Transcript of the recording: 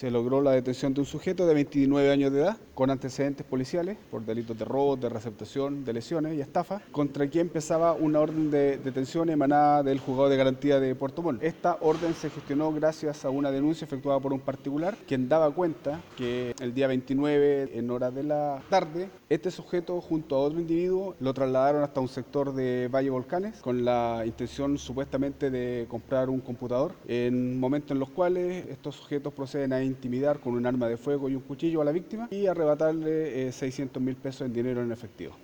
Se logró la detención de un sujeto de 29 años de edad con antecedentes policiales por delitos de robo, de receptación, de lesiones y estafa, contra quien pesaba una orden de detención emanada del juzgado de garantía de Puerto Montt. Esta orden se gestionó gracias a una denuncia efectuada por un particular quien daba cuenta que el día 29 en horas de la tarde este sujeto junto a otro individuo lo trasladaron hasta un sector de Valle Volcanes con la intención supuestamente de comprar un computador en momentos en los cuales estos sujetos proceden a intimidar con un arma de fuego y un cuchillo a la víctima y arrebatarle 600 eh, mil pesos en dinero en efectivo.